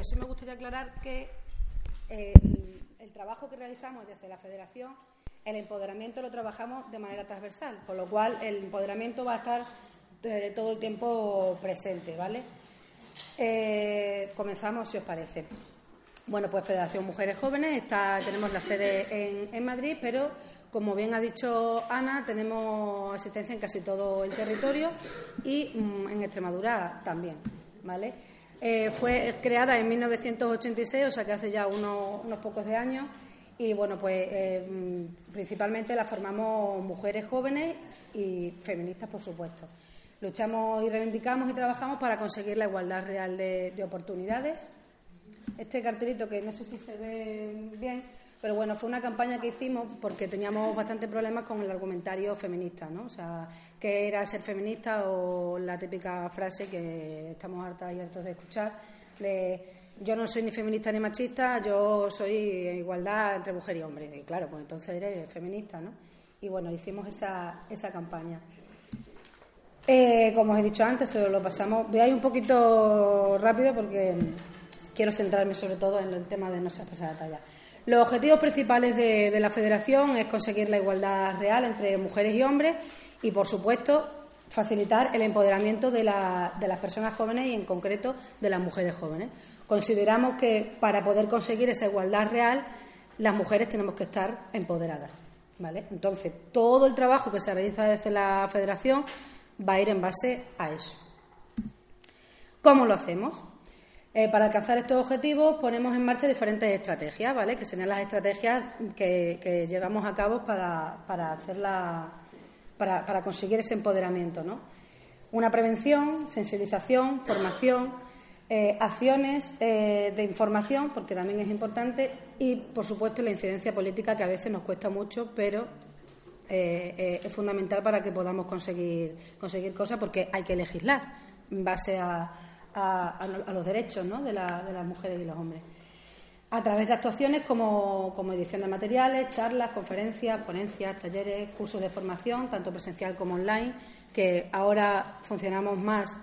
Pero sí me gustaría aclarar que eh, el trabajo que realizamos desde la Federación, el empoderamiento lo trabajamos de manera transversal, con lo cual el empoderamiento va a estar eh, todo el tiempo presente, ¿vale? Eh, comenzamos, si os parece. Bueno, pues Federación Mujeres Jóvenes, está, tenemos la sede en, Madrid, pero como bien ha dicho Ana, tenemos asistencia en casi todo el territorio y mm, en Extremadura también, ¿vale? Eh, fue creada en 1986, o sea que hace ya unos, unos pocos de años. Y bueno, pues eh, mm, principalmente la formamos mujeres jóvenes y feministas, por supuesto. Luchamos y reivindicamos y trabajamos para conseguir la igualdad real de, de oportunidades. Este cartelito, que no sé si se ve bien, pero bueno, fue una campaña que hicimos porque teníamos bastante problemas con el argumentario feminista, ¿no? O sea, que era ser feminista o la típica frase que estamos hartas y hartos de escuchar de yo no soy ni feminista ni machista, yo soy igualdad entre mujer y hombre. Y claro, pues entonces eres feminista, ¿no? Y bueno, hicimos esa, esa campaña. Eh, como os he dicho antes, lo pasamos. Voy a ir un poquito rápido porque quiero centrarme sobre todo en el tema de nuestra pasada talla. Los objetivos principales de, de la Federación es conseguir la igualdad real entre mujeres y hombres y, por supuesto, facilitar el empoderamiento de, la- de las personas jóvenes y, en concreto, de las mujeres jóvenes. Consideramos que para poder conseguir esa igualdad real, las mujeres tenemos que estar empoderadas. ¿vale? Entonces, todo el trabajo que se realiza desde la Federación va a ir en base a eso. ¿Cómo lo hacemos? Eh, para alcanzar estos objetivos ponemos en marcha diferentes estrategias, ¿vale? Que serían las estrategias que, que llevamos a cabo para, para hacer la- para, para conseguir ese empoderamiento, ¿no? Una prevención, sensibilización, formación, eh, acciones eh, de información, porque también es importante, y por supuesto la incidencia política que a veces nos cuesta mucho, pero eh, es fundamental para que podamos conseguir, conseguir cosas porque hay que legislar en base a, a- a lo- a los derechos ¿no? de, de las mujeres y los hombres. A través de actuaciones como, como edición de materiales, charlas, conferencias, ponencias, talleres, cursos de formación, tanto presencial como online, que ahora funcionamos más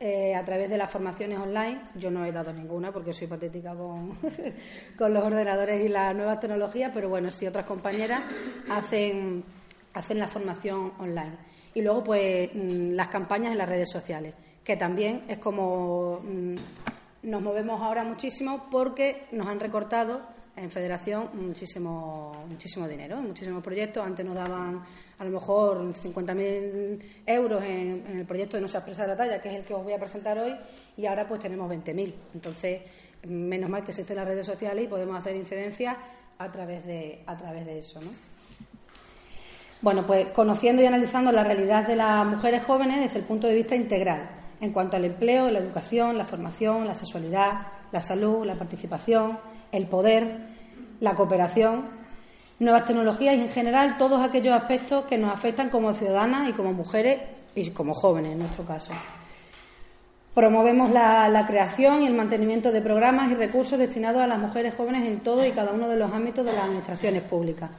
eh, a través de las formaciones online. Yo no he dado ninguna porque soy patética con, con los ordenadores y las nuevas tecnologías, pero bueno, sí otras compañeras hacen, hacen la formación online. Y luego, pues, mm, las campañas en las redes sociales, que también es como mm, nos movemos ahora muchísimo porque nos han recortado en Federación muchísimo, muchísimo dinero, muchísimos proyectos. Antes nos daban a lo mejor 50.000 euros en, el proyecto de nuestra empresa de la talla, que es el que os voy a presentar hoy, y ahora pues tenemos 20.000. Entonces, menos mal que existen las redes sociales y podemos hacer incidencia a través de, a través de eso. ¿no? Bueno, pues conociendo y analizando la realidad de las mujeres jóvenes desde el punto de vista integral, en cuanto al empleo, la educación, la formación, la sexualidad, la salud, la participación, el poder, la cooperación, nuevas tecnologías y en general todos aquellos aspectos que nos afectan como ciudadanas y como mujeres y como jóvenes en nuestro caso. Promovemos la, creación y el mantenimiento de programas y recursos destinados a las mujeres jóvenes en todo y cada uno de los ámbitos de las administraciones públicas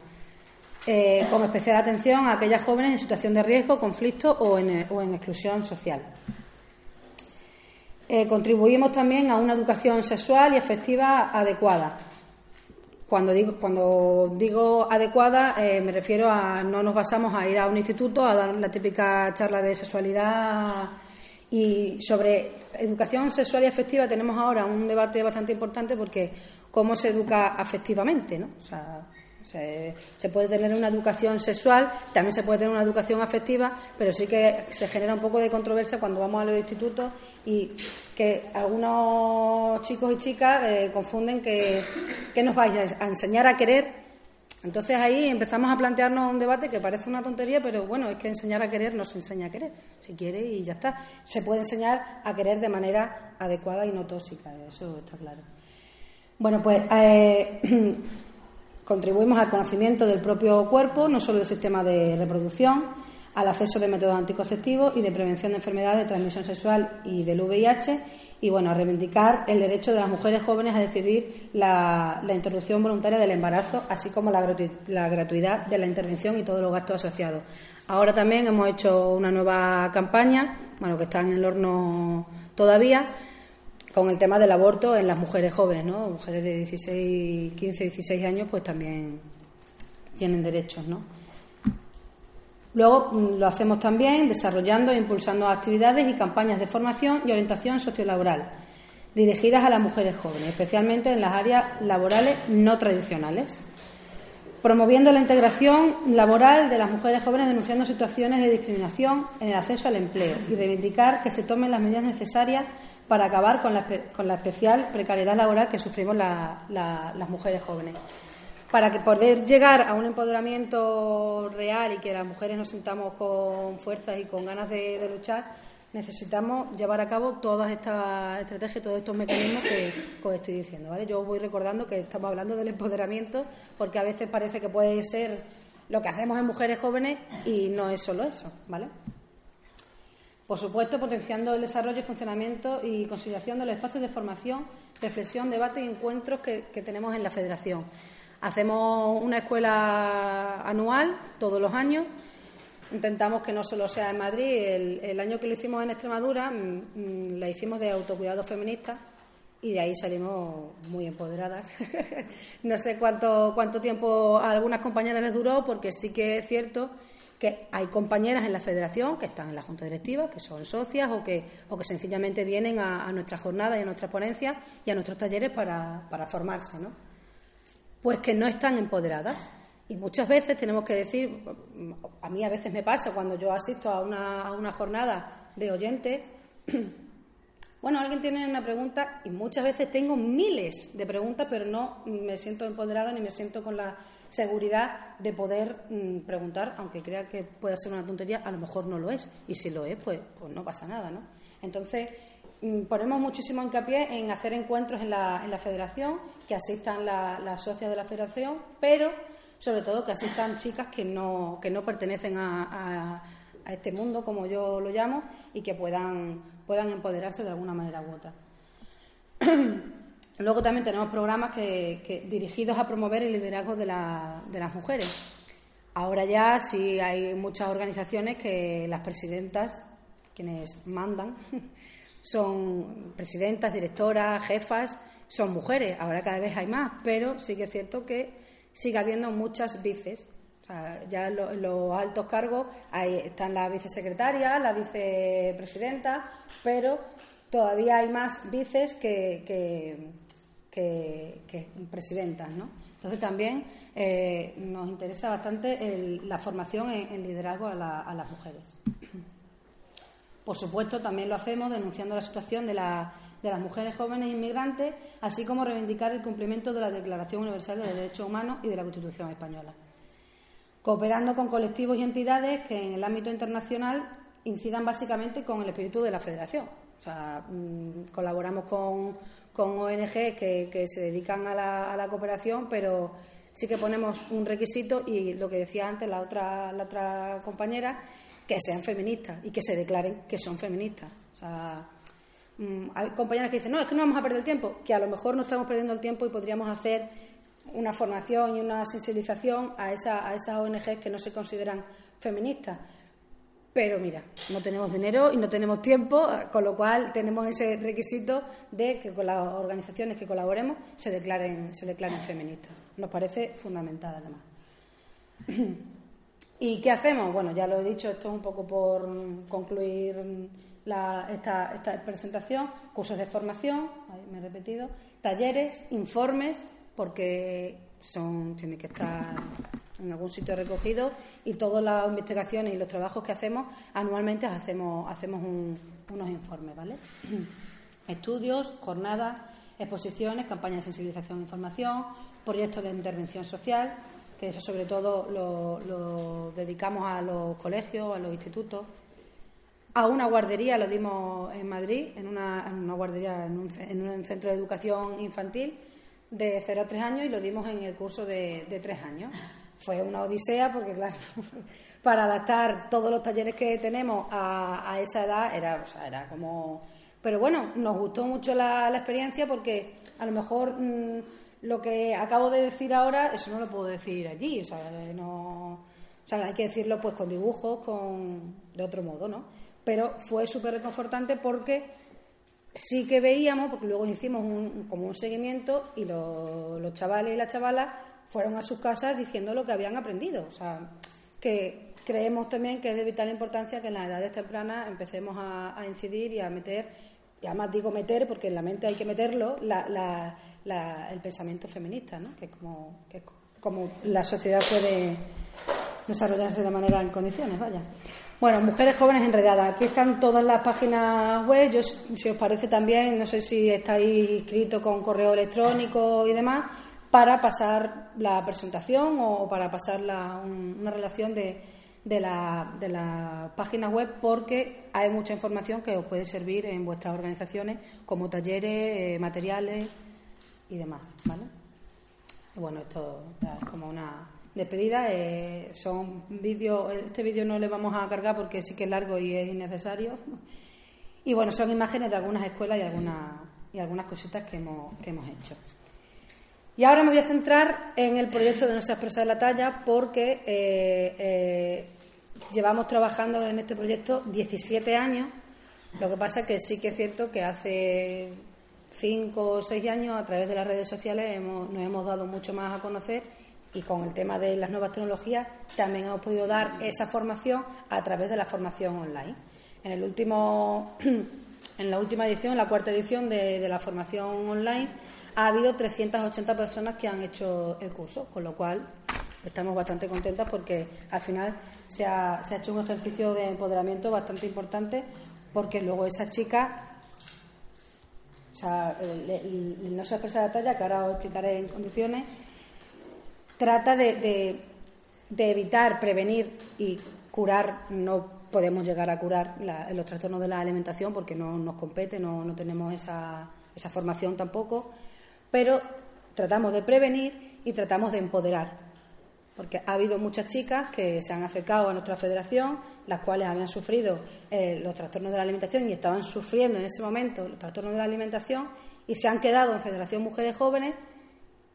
eh, con especial atención a aquellas jóvenes en situación de riesgo, conflicto o en exclusión social. Eh, contribuimos también a una educación sexual y afectiva adecuada. Cuando digo, cuando digo adecuada, eh, me refiero a no nos basamos a ir a un instituto a dar la típica charla de sexualidad y sobre educación sexual y afectiva tenemos ahora un debate bastante importante porque cómo se educa afectivamente, ¿no? O sea, se, se puede tener una educación sexual, también se puede tener una educación afectiva, pero sí que se genera un poco de controversia cuando vamos a los institutos y que algunos chicos y chicas eh, confunden que, que nos vais a enseñar a querer Entonces ahí empezamos a plantearnos un debate que parece una tontería, pero bueno, es que enseñar a querer no se enseña a querer. Se quiere y ya está. Se puede enseñar a querer de manera adecuada y no tóxica, eso está claro. Bueno, pues eh, contribuimos al conocimiento del propio cuerpo, no solo del sistema de reproducción, al acceso de métodos anticonceptivos y de prevención de enfermedades de transmisión sexual y del VIH y bueno, a reivindicar el derecho de las mujeres jóvenes a decidir la, interrupción voluntaria del embarazo, así como la, gratuidad de la intervención y todos los gastos asociados. Ahora también hemos hecho una nueva campaña, bueno, que está en el horno todavía, con el tema del aborto en las mujeres jóvenes, ¿no? Mujeres de 16, 15, 16 años, pues también tienen derechos, ¿no? Luego mm, lo hacemos también desarrollando e impulsando actividades y campañas de formación y orientación sociolaboral dirigidas a las mujeres jóvenes, especialmente en las áreas laborales no tradicionales, promoviendo la integración laboral de las mujeres jóvenes denunciando situaciones de discriminación en el acceso al empleo y reivindicar que se tomen las medidas necesarias para acabar con la, especial precariedad laboral que sufrimos las mujeres jóvenes para que poder llegar a un empoderamiento real y que las mujeres nos sintamos con fuerzas y con ganas de, luchar, necesitamos llevar a cabo todas estas estrategias, todos estos mecanismos que, os estoy diciendo. ¿vale? Yo voy recordando que estamos hablando del empoderamiento porque a veces parece que puede ser lo que hacemos en mujeres jóvenes y no es solo eso. ¿vale? Por supuesto, potenciando el desarrollo, funcionamiento y consideración de los espacios de formación, reflexión, debate y encuentros que tenemos en la Federación. Hacemos una escuela anual todos los años. Intentamos que no solo sea en Madrid. El, año que lo hicimos en Extremadura mm, mm, la hicimos de autocuidado feminista y de ahí salimos muy empoderadas. no sé cuánto, cuánto tiempo a algunas compañeras les duró, porque sí que es cierto que hay compañeras en la federación que están en la junta directiva, que son socias o que, o que sencillamente vienen a, nuestras jornadas y a nuestras ponencias y a nuestros talleres para, para formarse. ¿no? Pues que no están empoderadas. Y muchas veces tenemos que decir, a mí a veces me pasa cuando yo asisto a una, jornada de oyentes, bueno, alguien tiene una pregunta y muchas veces tengo miles de preguntas, pero no me siento empoderada ni me siento con la seguridad de poder mm, preguntar, aunque crea que pueda ser una tontería, a lo mejor no lo es. Y si lo es, pues, pues no pasa nada, ¿no? Entonces, ponemos muchísimo hincapié en hacer encuentros en la, en la federación que asistan las socias de la federación, pero sobre todo que asistan chicas que no, que no pertenecen a, este mundo, como yo lo llamo, y que puedan, puedan empoderarse de alguna manera u otra. Luego también tenemos programas que, dirigidos a promover el liderazgo de, de las mujeres. Ahora ya sí hay muchas organizaciones que las presidentas, quienes mandan, son presidentas, directoras, jefas, son mujeres, ahora cada vez hay más, pero sí que es cierto que sigue habiendo muchas vices. ya en los, altos cargos ahí están la vicesecretaria, la vicepresidenta, pero todavía hay más vices que, que, presidentas, ¿no? Entonces también eh, nos interesa bastante la formación en, liderazgo a las mujeres. Por supuesto, también lo hacemos denunciando la situación de la de las mujeres jóvenes inmigrantes, así como reivindicar el cumplimiento de la Declaración Universal de Derechos Humanos y de la Constitución Española. Cooperando con colectivos y entidades que en el ámbito internacional incidan básicamente con el espíritu de la Federación. O sea, mm, colaboramos con, con ONG que, se dedican a la, a la, cooperación, pero sí que ponemos un requisito y lo que decía antes la otra, la otra compañera, que sean feministas y que se declaren que son feministas. O sea, Mm, hay compañeras que dicen, no, es que no vamos a perder el tiempo, que a lo mejor no estamos perdiendo el tiempo y podríamos hacer una formación y una sensibilización a, esa, a esas ONGs que no se consideran feministas. Pero mira, no tenemos dinero y no tenemos tiempo, con lo cual tenemos ese requisito de que con las organizaciones que colaboremos se declaren, se declaren feministas. Nos parece fundamental, además. ¿Y qué hacemos? Bueno, ya lo he dicho, esto es un poco por concluir esta, esta, presentación, cursos de formación, me he repetido, talleres, informes, porque son, tienen que estar en algún sitio recogido y todas las investigaciones y los trabajos que hacemos anualmente hacemos, hacemos unos informes, ¿vale? Estudios, jornadas, exposiciones, campañas de sensibilización e información, proyectos de intervención social, que eso sobre todo lo, dedicamos a los colegios, a los institutos. A una guardería lo dimos en Madrid, en una, guardería, en un, en un centro de educación infantil de 0 a 3 años y lo dimos en el curso de, de 3 años. Fue una odisea porque, claro, para adaptar todos los talleres que tenemos a, esa edad era, o sea, era como... Pero bueno, nos gustó mucho la, la experiencia porque a lo mejor mm, lo que acabo de decir ahora, eso no lo puedo decir allí, o sea, no... O sea, hay que decirlo pues con dibujos, con de otro modo, ¿no? Pero fue súper reconfortante porque sí que veíamos, porque luego hicimos un, como un seguimiento y lo- los chavales y las chavalas fueron a sus casas diciendo lo que habían aprendido. O sea, que creemos también que es de vital importancia que en las edades tempranas empecemos a, incidir y a meter, y además digo meter porque en la mente hay que meterlo, la- la- la- el pensamiento feminista, ¿no? que como, que como la sociedad puede desarrollarse de manera en condiciones, vaya. Bueno, Mujeres Jóvenes Enredadas. Aquí están todas las páginas web. Yo, si os parece también, no sé si estáis inscritos con correo electrónico y demás, para pasar la presentación o para pasar la- un- una relación de, de la, de la página web, porque hay mucha información que os puede servir en vuestras organizaciones, como talleres, eh, materiales y demás. ¿vale? Bueno, esto ya es como una despedida. eh, son vídeos, este vídeo no le vamos a cargar porque sí que es largo y es innecesario. Y bueno, son imágenes de algunas escuelas y algunas, y algunas cositas que hemos, que hemos hecho. Y ahora me voy a centrar en el proyecto de se expresa de la talla porque eh, eh, llevamos trabajando en este proyecto 17 años. Lo que pasa es que sí que es cierto que hace 5 o 6 años a través de las redes sociales hemos- nos hemos dado mucho más a conocer y con el tema de las nuevas tecnologías también hemos podido dar esa formación a través de la formación online. En el último en la última edición, en la cuarta edición de, de la formación online, ha habido 380 personas que han hecho el curso, con lo cual estamos bastante contentas porque al final se ha, se ha hecho un ejercicio de empoderamiento bastante importante porque luego esas chicas o sea, el, no se expresa la talla, que ahora os explicaré en condiciones, trata de evitar, prevenir y curar. No podemos llegar a curar la- los trastornos de la alimentación porque no nos compete, no, no tenemos esa, esa formación tampoco, pero tratamos de prevenir y tratamos de empoderar. Porque ha habido muchas chicas que se han acercado a nuestra federación, las cuales habían sufrido eh, los trastornos de la alimentación y estaban sufriendo en ese momento los trastornos de la alimentación y se han quedado en Federación Mujeres Jóvenes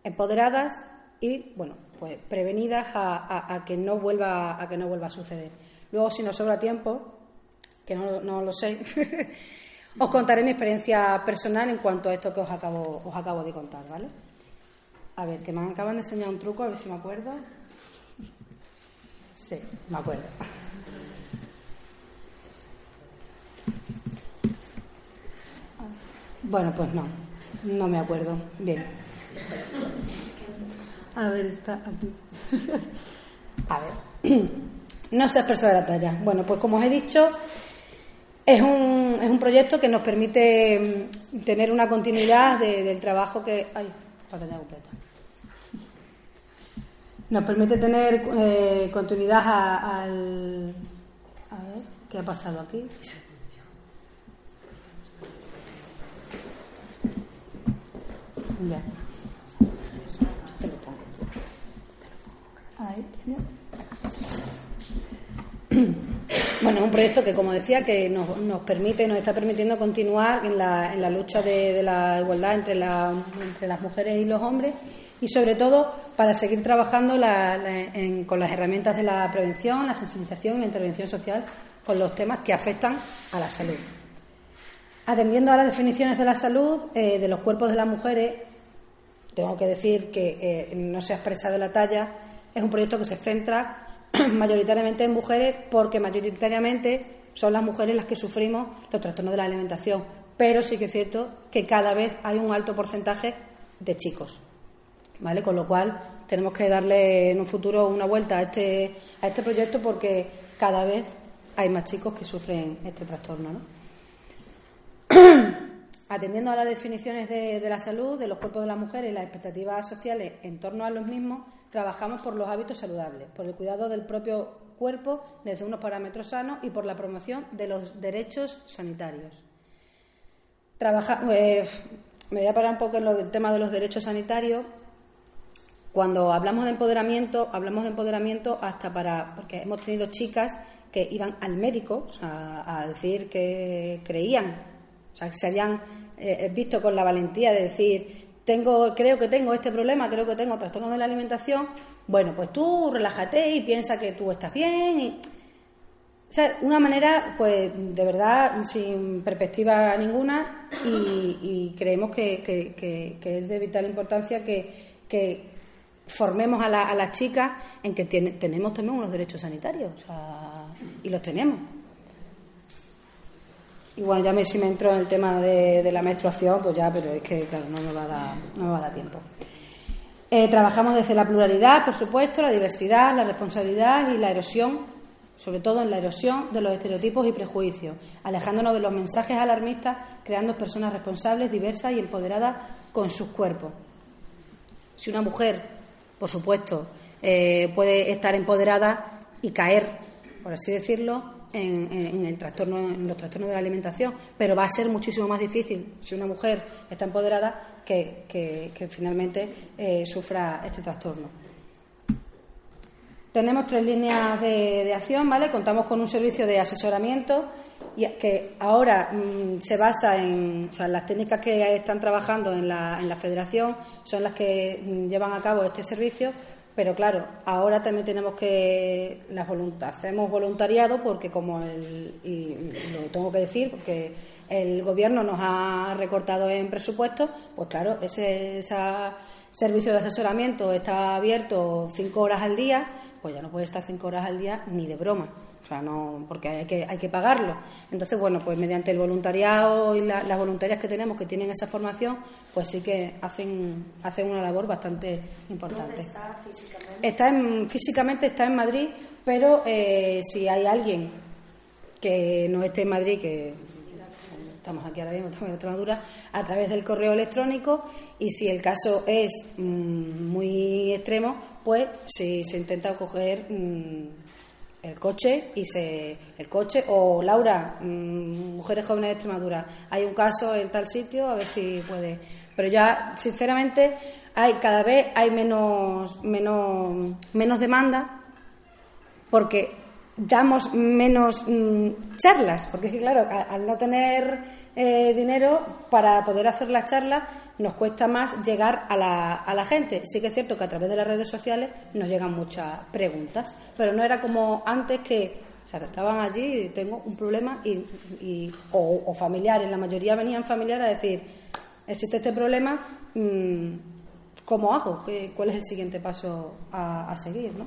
empoderadas y bueno pues prevenidas a, a- que no vuelva a que no vuelva a suceder. Luego si nos sobra tiempo, que no, no lo sé, os contaré mi experiencia personal en cuanto a esto que os acabo, os acabo de contar, ¿vale? A ver, que me acaban de enseñar un truco, a ver si me acuerdo. Sí, me acuerdo. Bueno, pues no, no me acuerdo. Bien. A ver, está aquí. A ver. No se expresa de la talla. Bueno, pues como os he dicho, es un, es un proyecto que nos permite mm, tener una continuidad de- del trabajo que. Ay, pantalla completa. Nos permite tener eh, continuidad a- al. A ver, ¿qué ha pasado aquí? Ya. Te lo pongo. Ahí. Bueno, es un proyecto que, como decía, que nos, nos permite, nos está permitiendo continuar en la, en la lucha de, de la igualdad entre, la- entre las mujeres y los hombres y, sobre todo, para seguir trabajando la- la- en- con las herramientas de la prevención, la sensibilización y la intervención social con los temas que afectan a la salud. Atendiendo a las definiciones de la salud eh, de los cuerpos de las mujeres, tengo que decir que eh, no se expresa de la talla, es un proyecto que se centra mayoritariamente en mujeres porque mayoritariamente son las mujeres las que sufrimos los trastornos de la alimentación, pero sí que es cierto que cada vez hay un alto porcentaje de chicos, ¿vale? Con lo cual tenemos que darle en un futuro una vuelta a este, a este proyecto porque cada vez hay más chicos que sufren este trastorno, ¿no? Atendiendo a las definiciones de, la salud, de los cuerpos de las mujeres y las expectativas sociales en torno a los mismos, trabajamos por los hábitos saludables, por el cuidado del propio cuerpo desde unos parámetros sanos y por la promoción de los derechos sanitarios. Eh, me voy a parar un poco en lo del tema de los derechos sanitarios. Cuando hablamos de empoderamiento, hablamos de empoderamiento hasta para, porque hemos tenido chicas que iban al médico a decir que creían, o sea, que se habían eh, visto con la valentía de decir, tengo, creo que tengo este problema, creo que tengo trastorno de la alimentación, bueno, pues tú relájate y piensa que tú estás bien. Y, o sea, una manera, pues, de verdad, sin perspectiva ninguna y, creemos que, es de vital importancia que, formemos a, las chicas en que tenemos también unos derechos sanitarios, o sea, y los tenemos. Y bueno, ya me, si me entro en el tema de, la menstruación, pues ya, pero es que, claro, no me va a dar, no me va a dar tiempo. Eh, trabajamos desde la pluralidad, por supuesto, la diversidad, la responsabilidad y la erosión, sobre todo en la erosión de los estereotipos y prejuicios, alejándonos de los mensajes alarmistas, creando personas responsables, diversas y empoderadas con sus cuerpos. Si una mujer, por supuesto, eh, puede estar empoderada y caer, por así decirlo, en, el trastorno, en los trastornos de la alimentación, pero va a ser muchísimo más difícil si una mujer está empoderada que, finalmente eh, sufra este trastorno. Tenemos tres líneas de, acción, ¿vale? Contamos con un servicio de asesoramiento y que ahora mm, se basa en o sea, las técnicas que están trabajando en la, en la federación son las que mm, llevan a cabo este servicio, pero claro, ahora también tenemos que las hacemos voluntariado porque como el, y lo tengo que decir porque el gobierno nos ha recortado en presupuesto, pues claro, ese, servicio de asesoramiento está abierto cinco horas al día, pues ya no puede estar cinco horas al día ni de broma. O sea, no, porque hay que, hay que pagarlo. Entonces, bueno, pues mediante el voluntariado y las voluntarias que tenemos que tienen esa formación, pues sí que hacen, hacen una labor bastante importante. ¿Dónde está físicamente? Está en, físicamente está en Madrid, pero eh, si hay alguien que no esté en Madrid, que estamos aquí ahora mismo, estamos en Extremadura, a través del correo electrónico y si el caso es mm, muy extremo, pues si se intenta coger mm, el coche y se el coche o Laura mm, mujeres jóvenes de Extremadura hay un caso en tal sitio a ver si puede. Pero ya sinceramente hay cada vez hay menos menos menos demanda porque damos menos mm, charlas porque es que claro al, no tener eh, dinero para poder hacer las charlas nos cuesta más llegar a la, a la gente. Sí que es cierto que a través de las redes sociales nos llegan muchas preguntas, pero no era como antes que se acercaban allí y tengo un problema y, o, familiares, la mayoría venían familiares a decir, existe este problema, mm, ¿cómo hago? ¿Cuál es el siguiente paso a, seguir? ¿no?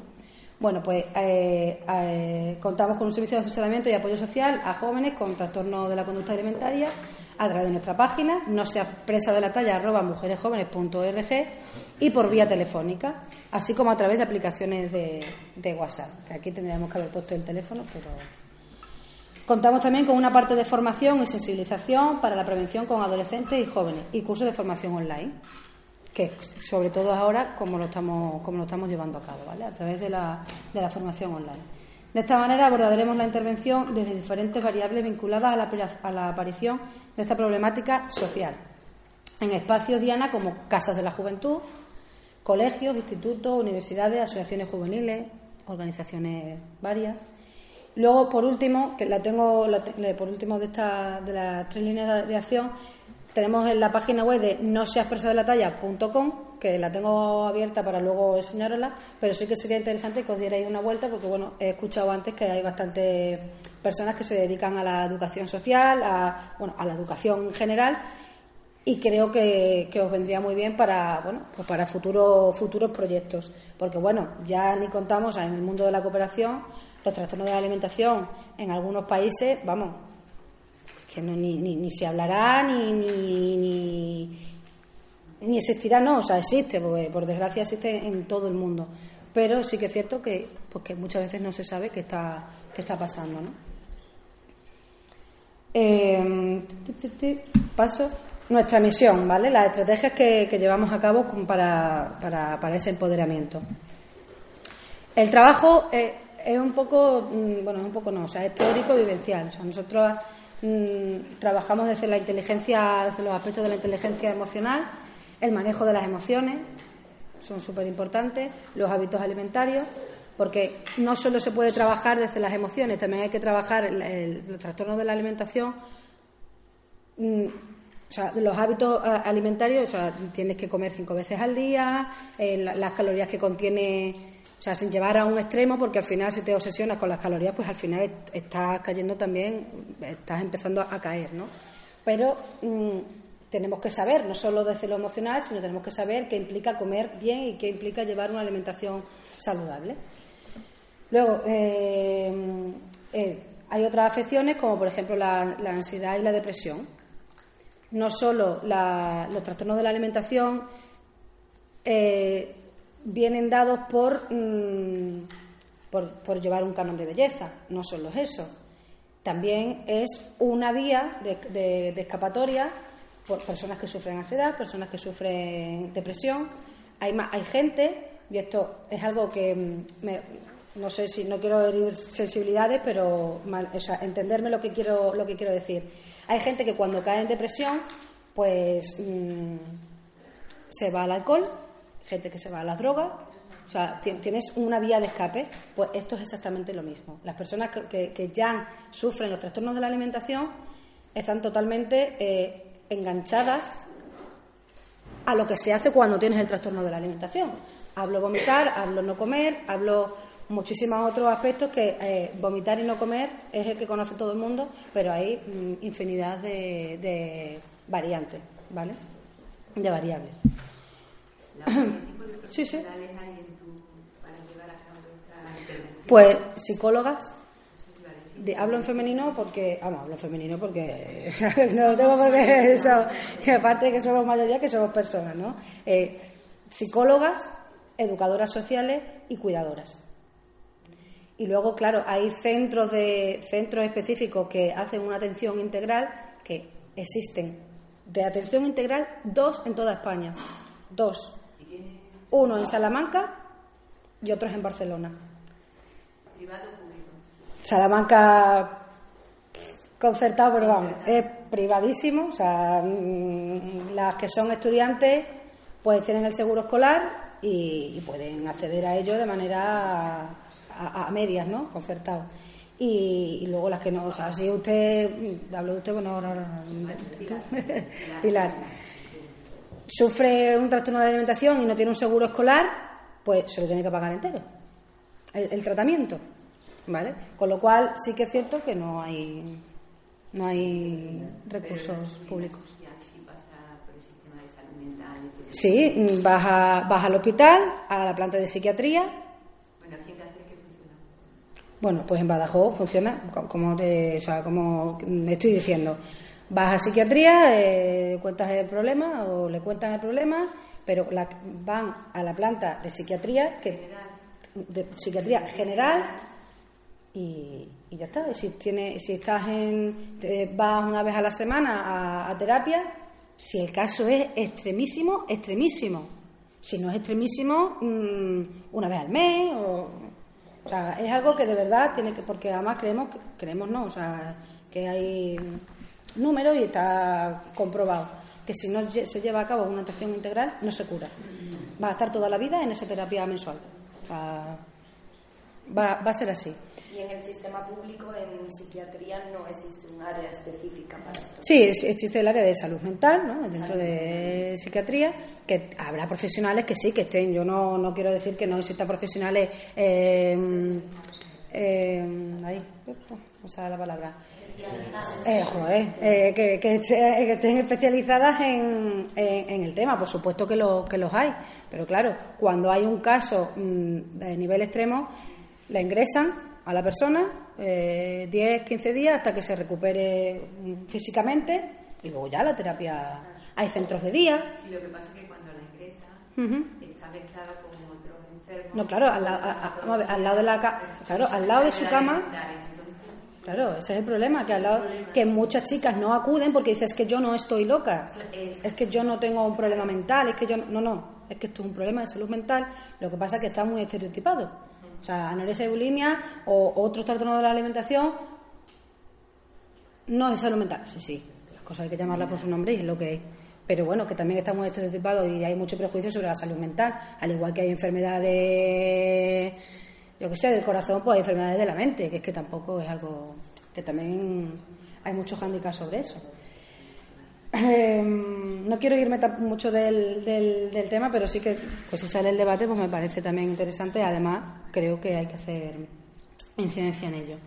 Bueno, pues eh, eh, contamos con un servicio de asesoramiento y apoyo social a jóvenes con trastorno de la conducta alimentaria a través de nuestra página, no sea presa de la talla arroba mujeresjóvenes.org y por vía telefónica, así como a través de aplicaciones de, WhatsApp, que aquí tendríamos que haber puesto el teléfono, pero Contamos también con una parte de formación y sensibilización para la prevención con adolescentes y jóvenes y cursos de formación online, que sobre todo ahora como lo estamos, como lo estamos llevando a cabo, ¿vale? A través de la, de la formación online. De esta manera abordaremos la intervención desde diferentes variables vinculadas a la, aparición de esta problemática social en espacios diana como casas de la juventud, colegios, institutos, universidades, asociaciones juveniles, organizaciones varias. Luego, por último, que la tengo, por último de, esta, de las tres líneas de acción, tenemos en la página web de no que la tengo abierta para luego enseñarosla, pero sí que sería interesante que os dierais una vuelta porque, bueno, he escuchado antes que hay bastantes personas que se dedican a la educación social, a, bueno, a la educación en general y creo que, os vendría muy bien para, bueno, pues para futuros, futuros proyectos. Porque, bueno, ya ni contamos en el mundo de la cooperación, los trastornos de la alimentación en algunos países, vamos, que no, ni, ni, se hablará ni, ni, ni, existirá, no, o sea, existe, porque por desgracia existe en todo el mundo. Pero sí que es cierto que, pues que muchas veces no se sabe qué está, qué está pasando, ¿no? Eh, paso. nuestra misión, ¿vale? Las estrategias que, que llevamos a cabo para, para, para, ese empoderamiento. El trabajo eh, es un poco, mm, bueno, es un poco no, o sea, es teórico vivencial. O sea, nosotros mmm, trabajamos desde la inteligencia, desde los aspectos de la inteligencia emocional, el manejo de las emociones, son súper importantes, los hábitos alimentarios, porque no solo se puede trabajar desde las emociones, también hay que trabajar los trastornos de la alimentación. Mmm, o sea, los hábitos alimentarios, o sea, tienes que comer cinco veces al día, eh, las calorías que contiene, o sea, sin llevar a un extremo, porque al final si te obsesionas con las calorías, pues al final estás cayendo también, estás empezando a caer, ¿no? Pero mmm, tenemos que saber, no solo desde lo emocional, sino tenemos que saber qué implica comer bien y qué implica llevar una alimentación saludable. Luego, eh, eh, hay otras afecciones, como por ejemplo la, ansiedad y la depresión no solo los trastornos de la alimentación eh, vienen dados por, mmm, por, por, llevar un canon de belleza, no solo es eso. También es una vía de, escapatoria por personas que sufren ansiedad, personas que sufren depresión. Hay, hay gente, y esto es algo que me, no sé si no quiero herir sensibilidades, pero entenderme lo que quiero, lo que quiero decir hay gente que cuando cae en depresión, pues mmm, se va al alcohol, gente que se va a las drogas, o sea, tienes una vía de escape, pues esto es exactamente lo mismo. Las personas que, que, ya sufren los trastornos de la alimentación están totalmente eh, enganchadas a lo que se hace cuando tienes el trastorno de la alimentación. Hablo vomitar, hablo no comer, hablo muchísimos otros aspectos que eh, vomitar y no comer es el que conoce todo el mundo, pero hay mm, infinidad de, de, variantes, ¿vale? De variables. sí, sí. Pues psicólogas. De, hablo en femenino porque, vamos, hablo en femenino porque no tengo por qué eso, y aparte de que somos mayoría, que somos personas, ¿no? Eh, psicólogas, educadoras sociales y cuidadoras. Y luego, claro, hay centros, de, centros específicos que hacen una atención integral, que existen de atención integral dos en toda España. Dos. Uno en Salamanca y otros en Barcelona. ¿Privado o público? Salamanca concertado, pero vamos, es privadísimo. O sea, las que son estudiantes pues tienen el seguro escolar y, pueden acceder a ello de manera a, medias, ¿no? Concertado. Y, luego las que no, o sea, si usted, hablo de usted, bueno, no, no, Pilar, sufre un trastorno de alimentación y no tiene un seguro escolar, pues se lo tiene que pagar entero, el, el tratamiento, ¿vale? Con lo cual sí que es cierto que no hay, no hay recursos públicos. Sí, vas, a, vas al hospital, a la planta de psiquiatría, bueno, pues en Badajoz funciona como, te, o sea, como estoy diciendo. Vas a psiquiatría, eh, cuentas el problema o le cuentan el problema, pero la, van a la planta de psiquiatría, que, de psiquiatría general, y, y ya está. Si, tiene, si estás en, vas una vez a la semana a, terapia, si el caso es extremísimo, extremísimo. Si no es extremísimo, mmm, una vez al mes o o sea, es algo que de verdad tiene que, porque además creemos, creemos no, o sea, que hay números y está comprobado que si no se lleva a cabo una atención integral no se cura. Va a estar toda la vida en esa terapia mensual. Va, va a ser así. Y en el sistema público, en psiquiatría, no existe un área específica para esto. Sí, existe el área de salud mental, ¿no? dentro de psiquiatría, que habrá profesionales que sí, que estén. Yo no, no quiero decir que no existan profesionales. Eh, eh, ahí, o sea, la palabra. Eh, joder, eh, que, que, que, estén especializadas en, en, en, el tema, por supuesto que, lo, que los hay, pero claro, cuando hay un caso mmm, de nivel extremo, la ingresan a la persona eh, 10, 15 días hasta que se recupere físicamente y luego ya la terapia. Hay centros de día. Sí, lo que pasa es que cuando la ingresa uh -huh. está mezclada con otros enfermos. No, claro, al, a, a, a, al lado de la claro, al lado de su cama. Claro, ese es el problema, que, al lado- que muchas chicas no acuden porque dicen, es que yo no estoy loca, es que yo no tengo un problema mental, es que yo no, no, no, es que esto es un problema de salud mental, lo que pasa es que está muy estereotipado. O sea, anorexia y bulimia o otros trastornos de la alimentación no es salud mental, sí, sí, las cosas hay que llamarlas por su nombre y es lo que es. Pero bueno, que también está muy estereotipado y hay mucho prejuicio sobre la salud mental, al igual que hay enfermedades, yo que sé, del corazón, pues hay enfermedades de la mente, que es que tampoco es algo, que también hay muchos hándicaps sobre eso. Eh, no quiero irme mucho del, del, tema, pero sí que, pues si sale el debate, pues me parece también interesante. Además, creo que hay que hacer incidencia en ello.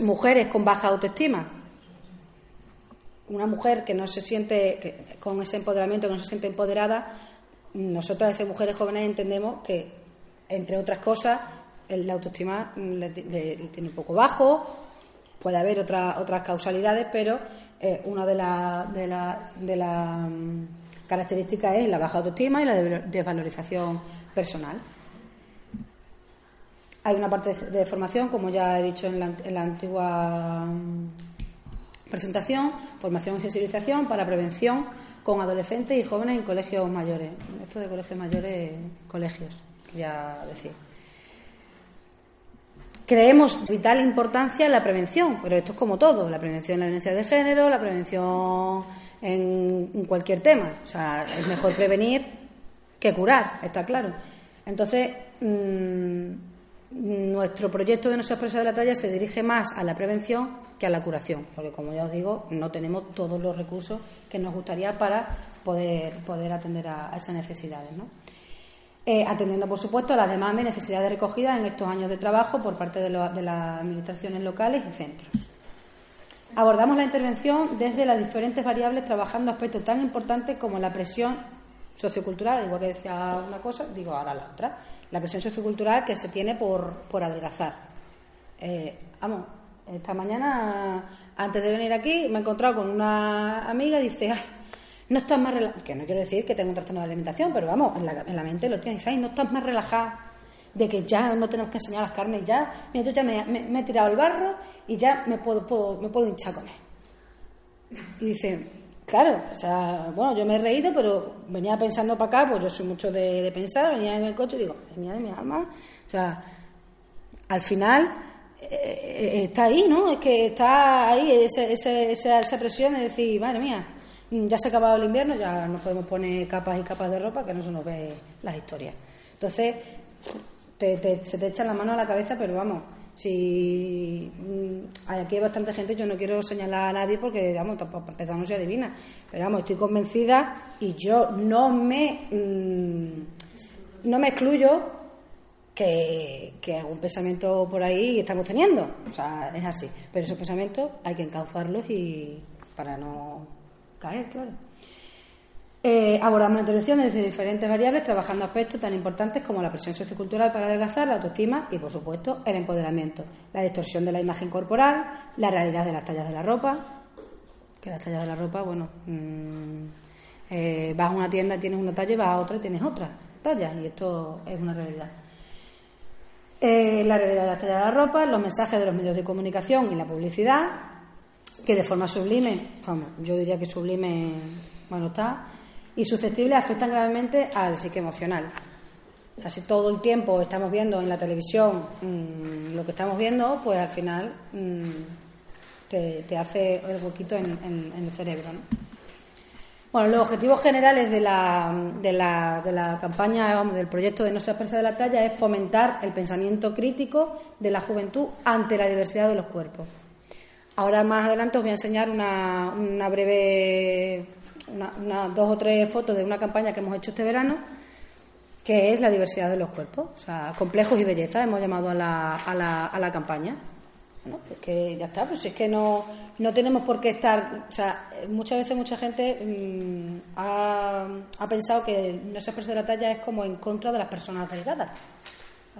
Mujeres con baja autoestima. Una mujer que no se siente, que- con ese empoderamiento, que no se siente empoderada, nosotras, desde mujeres jóvenes, entendemos que, entre otras cosas, la autoestima le, ti- le- le tiene un poco bajo, puede haber otra- otras causalidades, pero eh, una de las de la, de mm, características es la baja autoestima y la de- desvalorización personal. Hay una parte de de formación, como ya he dicho en la, en la antigua mm, presentación, formación y sensibilización para prevención con adolescentes y jóvenes en colegios mayores. Esto de colegios mayores, colegios, quería decir. Creemos vital importancia en la prevención, pero esto es como todo, la prevención en la violencia de género, la prevención en, cualquier tema. O sea, es mejor prevenir que curar, está claro. Entonces, mm, nuestro proyecto de No se expresa de la talla se dirige más a la prevención que a la curación, porque como ya os digo, no tenemos todos los recursos que nos gustaría para poder, poder atender a esas necesidades. ¿no? Eh, atendiendo, por supuesto, a las demandas y necesidades recogidas en estos años de trabajo por parte de, lo- de las administraciones locales y centros. Abordamos la intervención desde las diferentes variables, trabajando aspectos tan importantes como la presión sociocultural, igual que decía una cosa, digo ahora la otra, la presión sociocultural que se tiene por, por adelgazar. Eh, vamos, esta mañana, antes de venir aquí, me he encontrado con una amiga y dice, ay, no estás más relajada, que no quiero decir que tengo un trastorno de alimentación, pero vamos, en la, en la mente lo tiene, dice, ay, no estás más relajada de que ya no tenemos que enseñar las carnes, ya, mira, ya me, he tirado el barro y ya me puedo, puedo- me puedo hinchar con él. Y dice, claro, o sea, bueno, yo me he reído, pero venía pensando para acá, pues yo soy mucho de, de pensar, venía en el coche y digo, mía de mi alma, o sea, al final eh, eh, está ahí, ¿no? Es que está ahí ese- ese- esa, esa presión de decir, madre mía, ya se ha acabado el invierno, ya nos podemos poner capas y capas de ropa que no se nos ve las historias. Entonces, te- te- se te echa la mano a la cabeza, pero vamos, si mm, aquí hay bastante gente, yo no quiero señalar a nadie porque, vamos, tampoco empezar no adivina, pero vamos, estoy convencida y yo no me, mm, no me excluyo que, que algún pensamiento por ahí estamos teniendo, o sea, es así, pero esos pensamientos hay que encauzarlos y para no caer, claro. Eh, abordamos la intervención desde diferentes variables, trabajando aspectos tan importantes como la presión sociocultural para adelgazar, la autoestima y, por supuesto, el empoderamiento, la distorsión de la imagen corporal, la realidad de las tallas de la ropa, que las tallas de la ropa, bueno, mm, eh, vas a una tienda tienes una talla vas a otra y tienes otra talla, y esto es una realidad. Eh, la realidad de las tallas de la ropa, los mensajes de los medios de comunicación y la publicidad, que de forma sublime, vamos, yo diría que sublime, bueno, está, y susceptibles afectan gravemente al psique emocional. Casi todo el tiempo estamos viendo en la televisión mm, lo que estamos viendo, pues al final mm, te, hace el huequito en, el cerebro. ¿no? Bueno, los objetivos generales de la, de la, campaña, vamos, del proyecto de se expresa de la talla es fomentar el pensamiento crítico de la juventud ante la diversidad de los cuerpos. Ahora más adelante os voy a enseñar una, una breve, una- una- dos o tres fotos de una campaña que hemos hecho este verano, que es la diversidad de los cuerpos, o sea, complejos y belleza, hemos llamado a la, a la, a la campaña. Bueno, pues que ya está, pues es que no, no tenemos por qué estar, o sea, muchas veces mucha gente mm, ha, ha pensado que no se expresa de la talla es como en contra de las personas delgadas.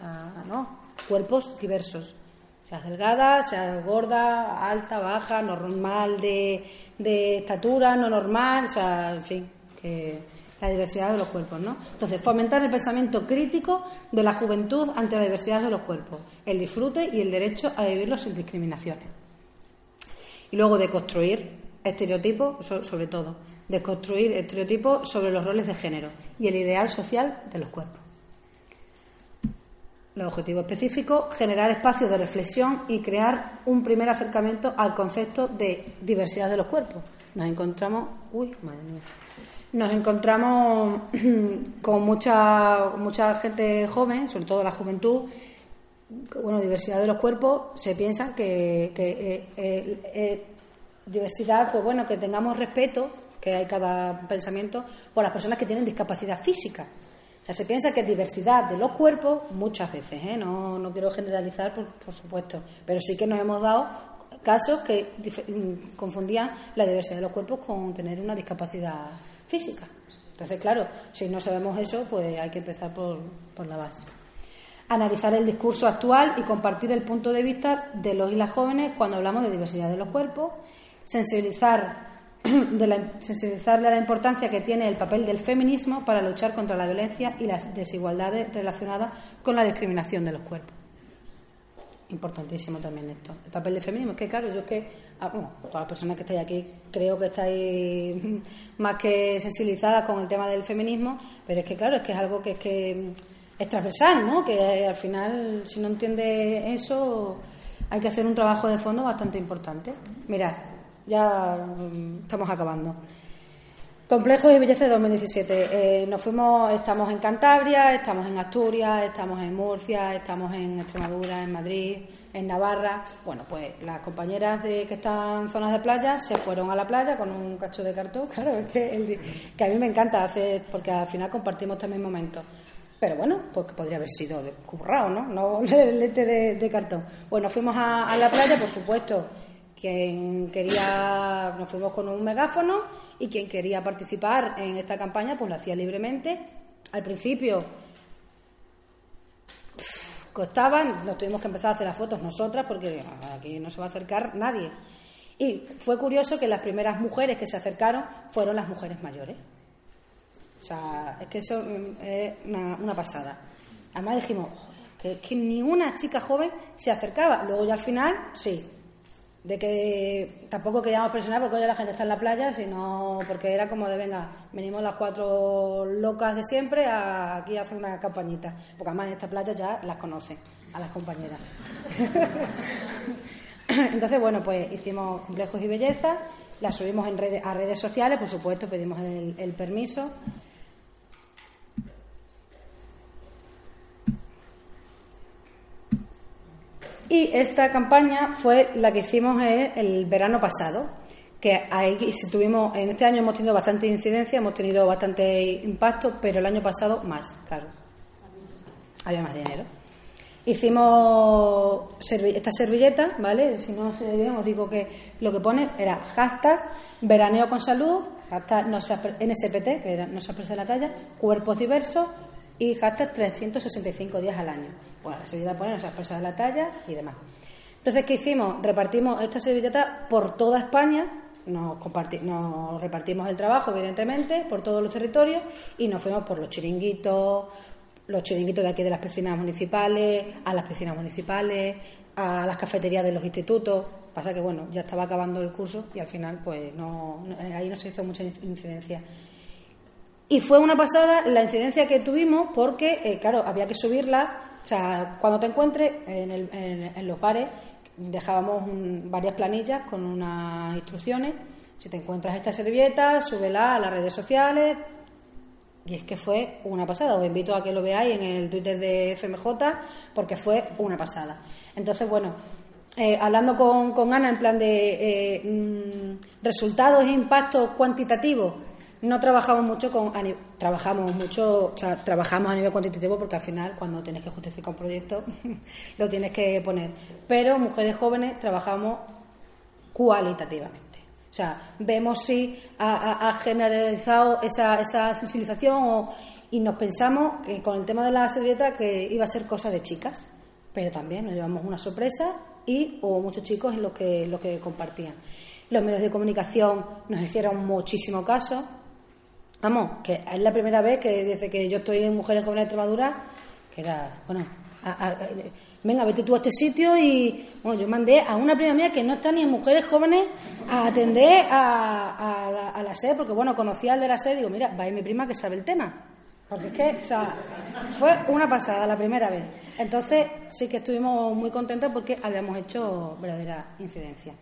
Ah, no, cuerpos diversos. Seas delgada, seas gorda, alta, baja, normal de, de estatura, no normal, o sea, en fin, que, la diversidad de los cuerpos, ¿no? Entonces, fomentar el pensamiento crítico de la juventud ante la diversidad de los cuerpos, el disfrute y el derecho a vivirlo sin discriminaciones. Y luego de construir estereotipos, sobre todo, de construir estereotipos sobre los roles de género y el ideal social de los cuerpos. Los objetivos específicos, generar espacios de reflexión y crear un primer acercamiento al concepto de diversidad de los cuerpos. Nos encontramos, uy, madre mía, nos encontramos con mucha, mucha gente joven, sobre todo la juventud, bueno, diversidad de los cuerpos, se piensa que, eh, eh, eh, diversidad, pues bueno, que tengamos respeto, que hay cada pensamiento, por las personas que tienen discapacidad física. O sea, se piensa que es diversidad de los cuerpos muchas veces, no, no quiero generalizar, por, por supuesto, pero sí que nos hemos dado casos que confundían la diversidad de los cuerpos con tener una discapacidad física. Entonces, claro, si no sabemos eso, pues hay que empezar por, por la base. Analizar el discurso actual y compartir el punto de vista de los y las jóvenes cuando hablamos de diversidad de los cuerpos, sensibilizar de la, sensibilizarle a la importancia que tiene el papel del feminismo para luchar contra la violencia y las desigualdades relacionadas con la discriminación de los cuerpos. Importantísimo también esto. El papel del feminismo. Es que, claro, yo es que, ah, bueno, todas las personas que estáis aquí, creo que estáis más que sensibilizadas con el tema del feminismo, pero es que, claro, es que es algo que es, que es transversal, ¿no? Que al final, si no entiende eso, hay que hacer un trabajo de fondo bastante importante. Mirad, ya mm, estamos acabando. Complejos y Belleza de 2017. Eh, nos fuimos, estamos en Cantabria, estamos en Asturias, estamos en Murcia, estamos en Extremadura, en Madrid, en Navarra. Bueno, pues las compañeras de que están en zonas de playa se fueron a la playa con un cacho de cartón, claro, es que, que a mí me encanta hacer, porque al final compartimos también momentos. Pero bueno, pues podría haber sido currado, ¿no? No lete de, de cartón. Bueno, fuimos a, a la playa, por supuesto. Quien quería, nos fuimos con un megáfono y quien quería participar en esta campaña pues lo hacía libremente. Al principio costaban, nos tuvimos que empezar a hacer las fotos nosotras porque aquí no se va a acercar nadie. Y fue curioso que las primeras mujeres que se acercaron fueron las mujeres mayores. O sea, es que eso mm, es una, pasada. Además dijimos que, que ni una chica joven se acercaba. Luego ya al final, sí, de que tampoco queríamos presionar porque hoy la gente está en la playa, sino porque era como de, venga, venimos las cuatro locas de siempre a, aquí a hacer una campañita, porque además en esta playa ya las conocen a las compañeras. Entonces, bueno, pues hicimos complejos y belleza, las subimos en redes, a redes sociales, por supuesto, pedimos el permiso Y esta campaña fue la que hicimos el, verano pasado, que ahí tuvimos, en este año hemos tenido bastante incidencia, hemos tenido bastante impacto, pero el año pasado más, claro. Había más dinero. Hicimos esta servilleta, ¿vale? Si no se ve bien, os digo que lo que pone era hashtag veraneo con salud, hashtag no NSPT, que no se aprecia la talla, cuerpos diversos y hashtag 365 días al año. Bueno, la servilleta pone se expresa la talla y demás. Entonces, ¿qué hicimos? Repartimos esta servilleta por toda España, nos, nos repartimos el trabajo, evidentemente, por todos los territorios y nos fuimos por los chiringuitos, los chiringuitos de aquí de las piscinas municipales, a las piscinas municipales, a las cafeterías de los institutos. Pasa que, bueno, ya estaba acabando el curso y al final, pues, no, ahí no se hizo mucha incidencia. Y fue una pasada la incidencia que tuvimos porque, eh, claro, había que subirla. O sea, cuando te encuentres en, los bares, dejábamos varias planillas con unas instrucciones. Si te encuentras esta servilleta, súbela a las redes sociales. Y es que fue una pasada. Os invito a que lo veáis en el Twitter de FMJ porque fue una pasada. Entonces, bueno, eh, hablando con, Ana en plan de eh, mm, resultados e impactos cuantitativos no trabajamos mucho con trabajamos mucho, o sea, trabajamos a nivel cuantitativo porque al final cuando tienes que justificar un proyecto lo tienes que poner. Pero mujeres jóvenes trabajamos cualitativamente. O sea, vemos si ha, generalizado esa, esa sensibilización y nos pensamos que con el tema de la servilleta que iba a ser cosa de chicas, pero también nos llevamos una sorpresa y hubo muchos chicos en los que, los que compartían. Los medios de comunicación nos hicieron muchísimo caso, vamos, que es la primera vez que desde que yo estoy en Mujeres Jóvenes de Extremadura, que era, bueno, a- a- venga, vete tú a este sitio y, bueno, yo mandé a una prima mía que no está ni en Mujeres Jóvenes a atender a, la, a la SED, porque bueno, conocía al de la SED, digo, mira, va a ir mi prima que sabe el tema. Porque es que, o sea, fue una pasada la primera vez. Entonces, sí que estuvimos muy contentos porque habíamos hecho verdadera incidencia.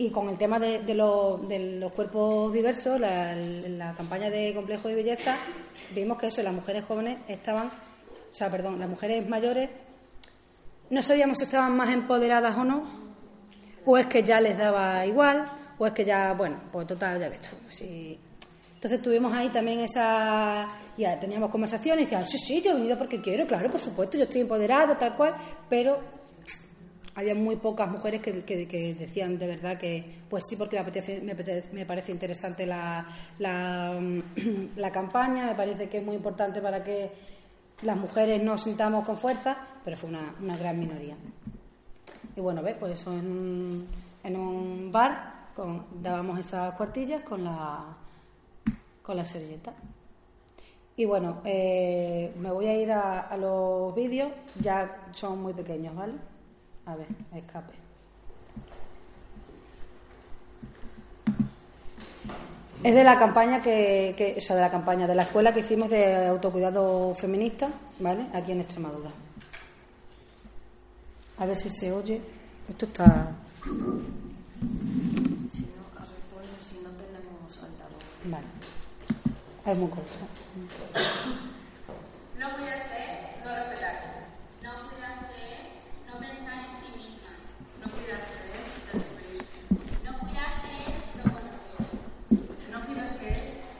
Y con el tema de, de de los cuerpos diversos, la, campaña de complejo de belleza, vimos que eso, las mujeres jóvenes estaban, o sea, perdón, las mujeres mayores, no sabíamos si estaban más empoderadas o no, o es que ya les daba igual, o es que ya, bueno, pues total, ya ves tú. Entonces tuvimos ahí también esa, ya teníamos conversaciones y decían, sí, sí, yo he venido porque quiero, claro, por supuesto, yo estoy empoderada, tal cual, pero había muy pocas mujeres que, decían de verdad que, pues sí, porque me, apetece- me, parece interesante la, la, la campaña, me parece que es muy importante para que las mujeres nos sintamos con fuerza, pero fue una, una gran minoría. Y bueno, ¿ves? Pues eso en un, bar dábamos esas cuartillas con la, con la servilleta. Y bueno, eh, me voy a ir a los vídeos, ya son muy pequeños, ¿vale? A ver, escape. Es de la campaña que, que- o sea, de la campaña, de la escuela que hicimos de autocuidado feminista, ¿vale? Aquí en Extremadura. A ver si se oye. Esto está. Si no, a si no tenemos altavoz. Vale. Es muy corto. No cuidarse, no respetarse. No cuidarse, no pensar en sí misma. No cuidarse, destruirse. No cuidarse, no conocerse. No cuidarse,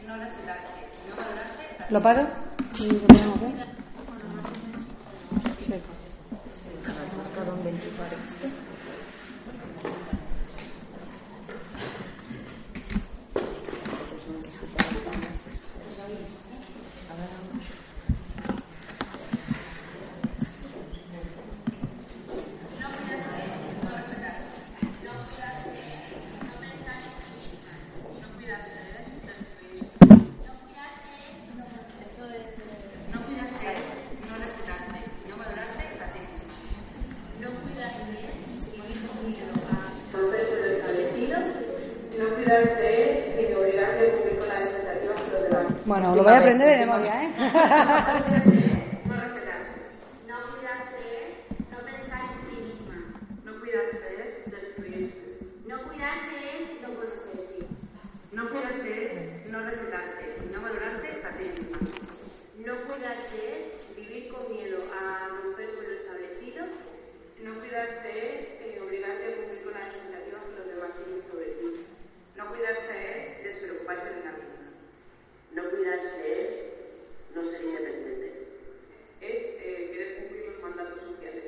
no respetarse. No valorarse, ¿Lo aquí? Sí. ¿Hasta dónde enchufar este? no cuidarse, no respetarse. No valorarse, patético. No cuidarse, vivir con miedo a proceso lo establecido, no cuidarse y de obligarse a cumplir con las expectativas de los demás. Bueno, lo voy a aprender de memoria, ¿eh? No respetarse. No cuidarse es no pensar en sí misma. No cuidarse es destruirse. No cuidarse es no conocerse. No cuidarse es no respetarse y no valorarse a ti misma. No cuidarse es vivir con miedo a romper con lo establecido. No cuidarse es eh, obligarte a cumplir con las expectativas que los demás tienen sobre ti. No cuidarse es despreocuparse de la misma. No cuidarse es no ser independiente. Es eh, querer cumplir los mandatos sociales.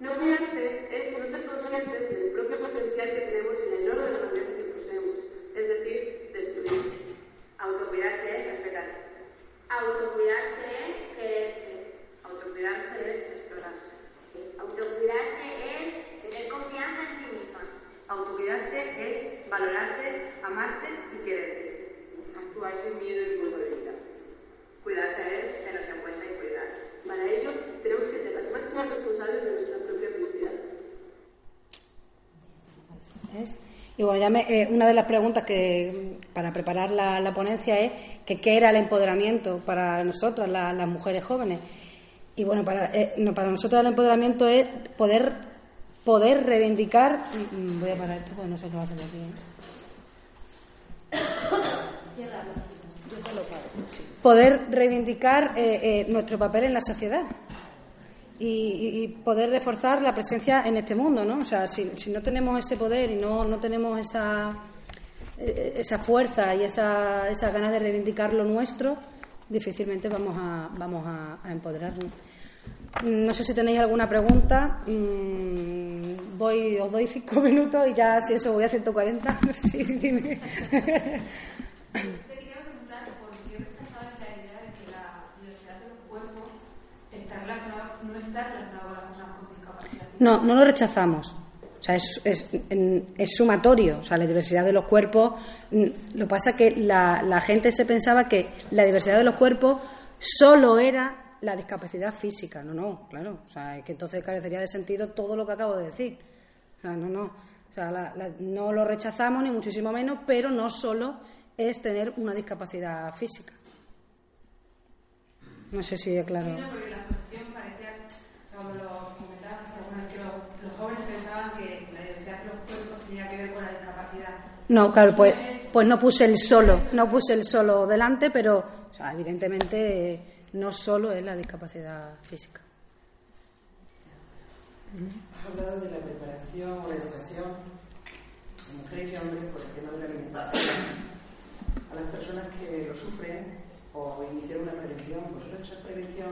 No cuidarse es no ser conscientes del propio potencial que tenemos en el enorme herramienta que poseemos, es decir, destruir. Autocuidarse es respetarse. Autocuidarse es quererse. Autocuidarse es explorarse. Autocuidarse es tener confianza en sí misma. Autocuidarse es valorarte, amarte y quererte. Actuar sin miedo y culpabilidad. Cuidarse es tenerse en cuenta y cuidarse. Para ello, tenemos que ser las máximas responsables de nuestra propia felicidad. ¿Ves? Eh, una de las preguntas que para preparar la, la ponencia es que qué era el empoderamiento para nosotras, la- las mujeres jóvenes. Y bueno, para, eh, no, para nosotros el empoderamiento es poder poder reivindicar. mm, mm, Voy a parar esto porque no sé qué va a hacer aquí. ¿eh? Poder reivindicar eh, eh, nuestro papel en la sociedad y, poder reforzar la presencia en este mundo, ¿no? O sea, si, si no tenemos ese poder y no, no tenemos esa, eh, esa fuerza y esa, esa ganas de reivindicar lo nuestro, difícilmente vamos a, vamos a, a empoderarnos. Mm, No sé si tenéis alguna pregunta. Mm, Voy, os doy cinco minutos y ya, si eso, voy a 140. Sí, dime. Te quería preguntar por qué rechazabas la idea de que la diversidad de los cuerpos está relacionada, no está relacionada con las personas con discapacidad. No, no lo rechazamos. O sea, es, es, es sumatorio. O sea, la diversidad de los cuerpos. mm, Lo que pasa es que la, la gente se pensaba que la diversidad de los cuerpos solo era la discapacidad física. No, no, claro. O sea, es que entonces carecería de sentido todo lo que acabo de decir. O sea, no, no. O sea, la- la- no lo rechazamos ni muchísimo menos, pero no solo es tener una discapacidad física. No sé si es claro. Sí, no, porque la cuestión parecía, o sea, como lo comentabas alguna vez, que los, los jóvenes pensaban que la diversidad de los cuerpos tenía que ver con la discapacidad. No, claro, pues, pues no puse el solo, no puse el solo delante, pero evidentemente no solo es la discapacidad física. Has hablado de la preparación o la educación de mujeres y hombres por el tema de la alimentación. A las personas que lo sufren o iniciar una prevención, vosotros esa prevención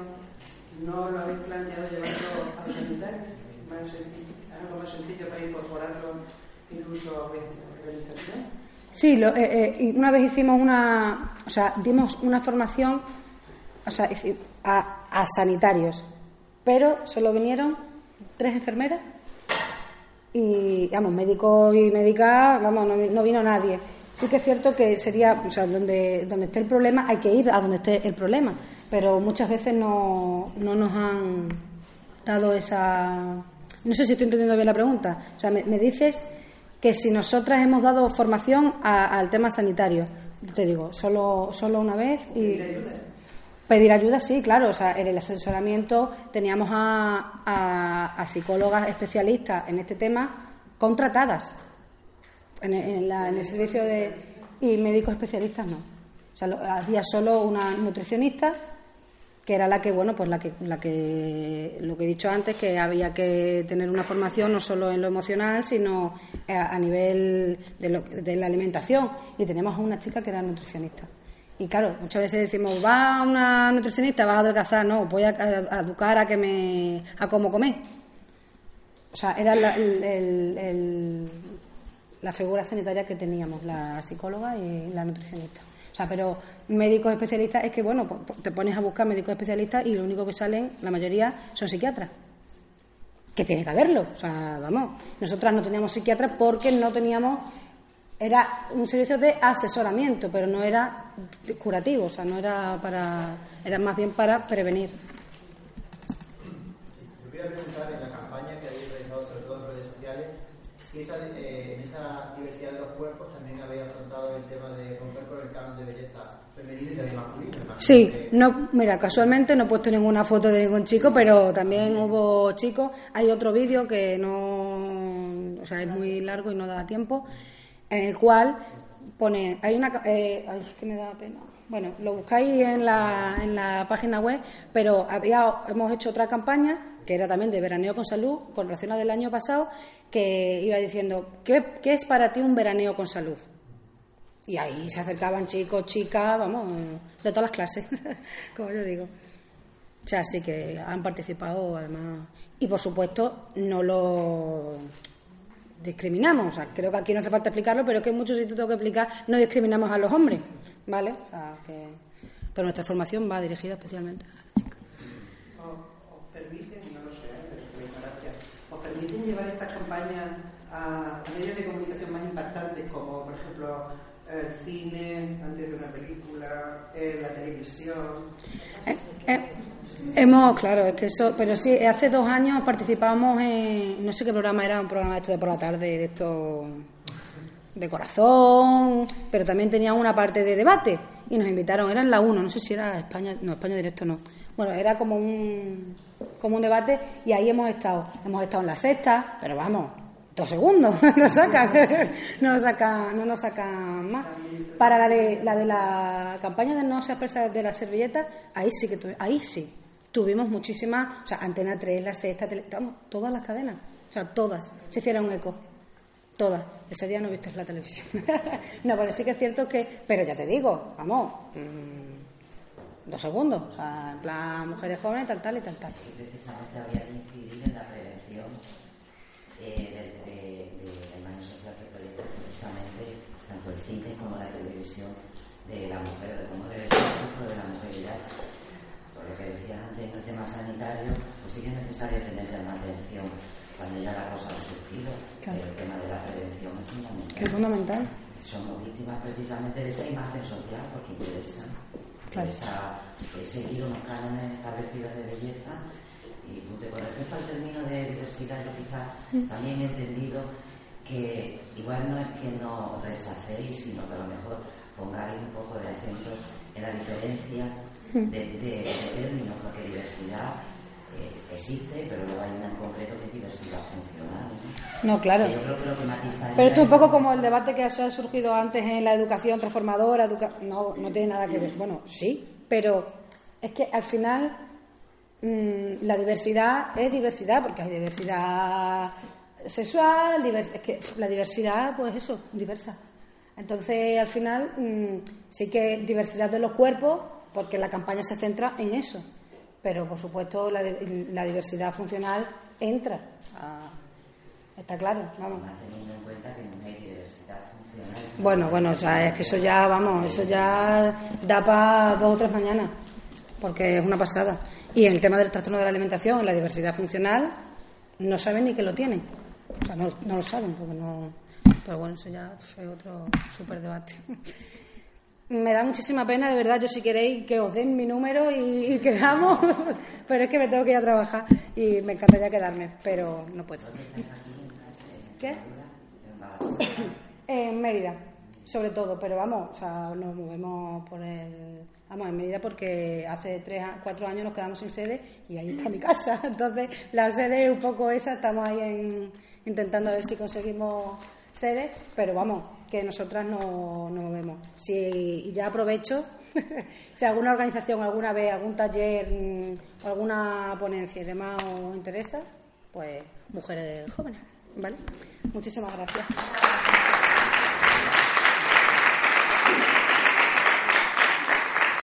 no lo habéis planteado llevarlo a los sanitarios, algo más sencillo para incorporarlo incluso a Sí, lo- eh, eh, una vez hicimos una, o sea, dimos una formación o sea, a, sanitarios, pero solo vinieron tres enfermeras y, vamos, médicos y médicas, vamos, no, no vino nadie. Sí que es cierto que sería, o sea, donde, donde esté el problema hay que ir a donde esté el problema, pero muchas veces no, no nos han dado esa... No sé si estoy entendiendo bien la pregunta. O sea, me dices que si nosotras hemos dado formación a- al tema sanitario, te digo, solo, solo una vez y... Pedir ayuda, sí, claro. O sea, en el asesoramiento teníamos a, a- a psicólogas especialistas en este tema contratadas en el, en la- en el servicio de. y médicos especialistas no. O sea, lo- había solo una nutricionista que era la que, bueno, pues la que, la que, lo que he dicho antes, que había que tener una formación no solo en lo emocional, sino a, a nivel de, lo- de la alimentación. Y teníamos a una chica que era nutricionista. Y claro, muchas veces decimos, va una nutricionista, vas a adelgazar, no, voy a, educar a que me, a cómo comer. O sea, era la, el- el- la figura sanitaria que teníamos, la psicóloga y la nutricionista. O sea, pero médicos especialistas es que, bueno, pues, pues, te pones a buscar médicos especialistas y lo único que salen, la mayoría, son psiquiatras. Que tiene que haberlo. O sea, vamos, nosotras no teníamos psiquiatras porque no teníamos. Era un servicio de asesoramiento, pero no era curativo, o sea, no era para. Era más bien para prevenir. Yo quería preguntar en la campaña que habéis realizado, sobre todo en redes sociales, si esa, eh, en esa diversidad de los cuerpos también habéis afrontado el tema de romper con el canon de belleza femenino y también masculino. Imagino Sí, que- no, mira, casualmente no he puesto ninguna foto de ningún chico, pero también hubo chicos. Hay otro vídeo que no, o sea, es muy largo y no da tiempo, en el cual pone, hay una, eh, ay, es que me da pena. Bueno, lo buscáis en la, en la página web, pero había, hemos hecho otra campaña que era también de veraneo con salud, con relación a del año pasado, que iba diciendo, ¿qué, qué es para ti un veraneo con salud? Y ahí se acercaban chicos, chicas, vamos, de todas las clases, como yo digo. O sea, sí que han participado además. Y por supuesto, no lo discriminamos. O sea, creo que aquí no hace falta explicarlo, pero es que en muchos sitios tengo que explicar, no discriminamos a los hombres, ¿vale? O sea, que... Pero nuestra formación va dirigida especialmente a las chicas. ¿Os, os permiten, no lo sé, pero por ignorancia, os permiten llevar estas campañas a, medios de comunicación más impactantes, como por ejemplo el cine, antes de una película, eh, la televisión? Eh, eh, hemos, claro, es que eso, pero sí, hace dos años participábamos en, no sé qué programa era, un programa de esto de por la tarde, de esto de corazón, pero también tenía una parte de debate y nos invitaron, era en la 1, no sé si era España, no, España Directo no. Bueno, era como un, como un debate y ahí hemos estado. Hemos estado en la sexta, pero vamos, dos segundos, nos sacan, no nos sacan, no nos sacan más. Para la de la, de la campaña de no se expresa de la servilleta, ahí sí que ahí sí. Tuvimos muchísimas, o sea, Antena 3, la sexta, tele- todas las cadenas, o sea, todas, se hicieron eco. Todas. Ese día no viste la televisión. no, pero sí que es cierto que. Pero ya te digo, vamos. mm, dos segundos. O sea, en plan, mujeres jóvenes, tal, tal y tal, tal. Y precisamente habría que incidir en la prevención eh, de, de- de la imagen social que proyecta precisamente tanto el cine como la televisión de la mujer, de cómo debe ser el de la mujer. Y ya, por lo que decías antes en el tema sanitario, pues sí que es necesario tener ya atención cuando ya la cosa ha surgido. Claro. Pero el tema de la prevención es fundamental. Es fundamental. Somos víctimas precisamente de esa imagen social porque interesa. Claro. Esa, es seguir unos cánones establecidos de belleza. Y con respecto al término de diversidad, yo quizás Mm. también he entendido que igual no es que no rechacéis, sino que a lo mejor pongáis un poco de acento en la diferencia Mm. de, de- de términos, porque diversidad existe, pero luego hay una en concreto que es diversidad funcional. ¿no? No, claro. Que Yo creo que lo que matiza Pero esto es un poco como el debate que ha surgido antes en la educación transformadora. educa- No, no tiene nada que ver. Bueno, sí, pero es que al final mm, la diversidad es diversidad, porque hay diversidad sexual, divers- es que la diversidad, pues eso, diversa. Entonces, al final, mm, sí que diversidad de los cuerpos, porque la campaña se centra en eso. Pero, por supuesto, la, la diversidad funcional entra. a- está claro, vamos. Teniendo en cuenta que no hay diversidad funcional. Bueno, bueno, o sea, es que eso ya, vamos, eso ya da para dos o tres mañanas, porque es una pasada. Y en el tema del trastorno de la alimentación, en la diversidad funcional, no saben ni que lo tienen. O sea, no, no lo saben, porque no. Pero bueno, eso ya fue otro súper debate. Me da muchísima pena, de verdad, yo si queréis que os den mi número y, y quedamos, pero es que me tengo que ir a trabajar y me encantaría quedarme, pero no puedo. ¿Qué? En Mérida, sobre todo, pero vamos, o sea, nos movemos por el. Vamos, en Mérida porque hace tres, cuatro años nos quedamos sin sede y ahí está mi casa. Entonces, la sede es un poco esa, estamos ahí en- intentando ver si conseguimos sede, pero vamos, que nosotras no nos movemos. Si, y ya aprovecho, si alguna organización alguna vez, algún taller, mm, alguna ponencia y demás os interesa, pues mujeres jóvenes, ¿vale? Muchísimas gracias.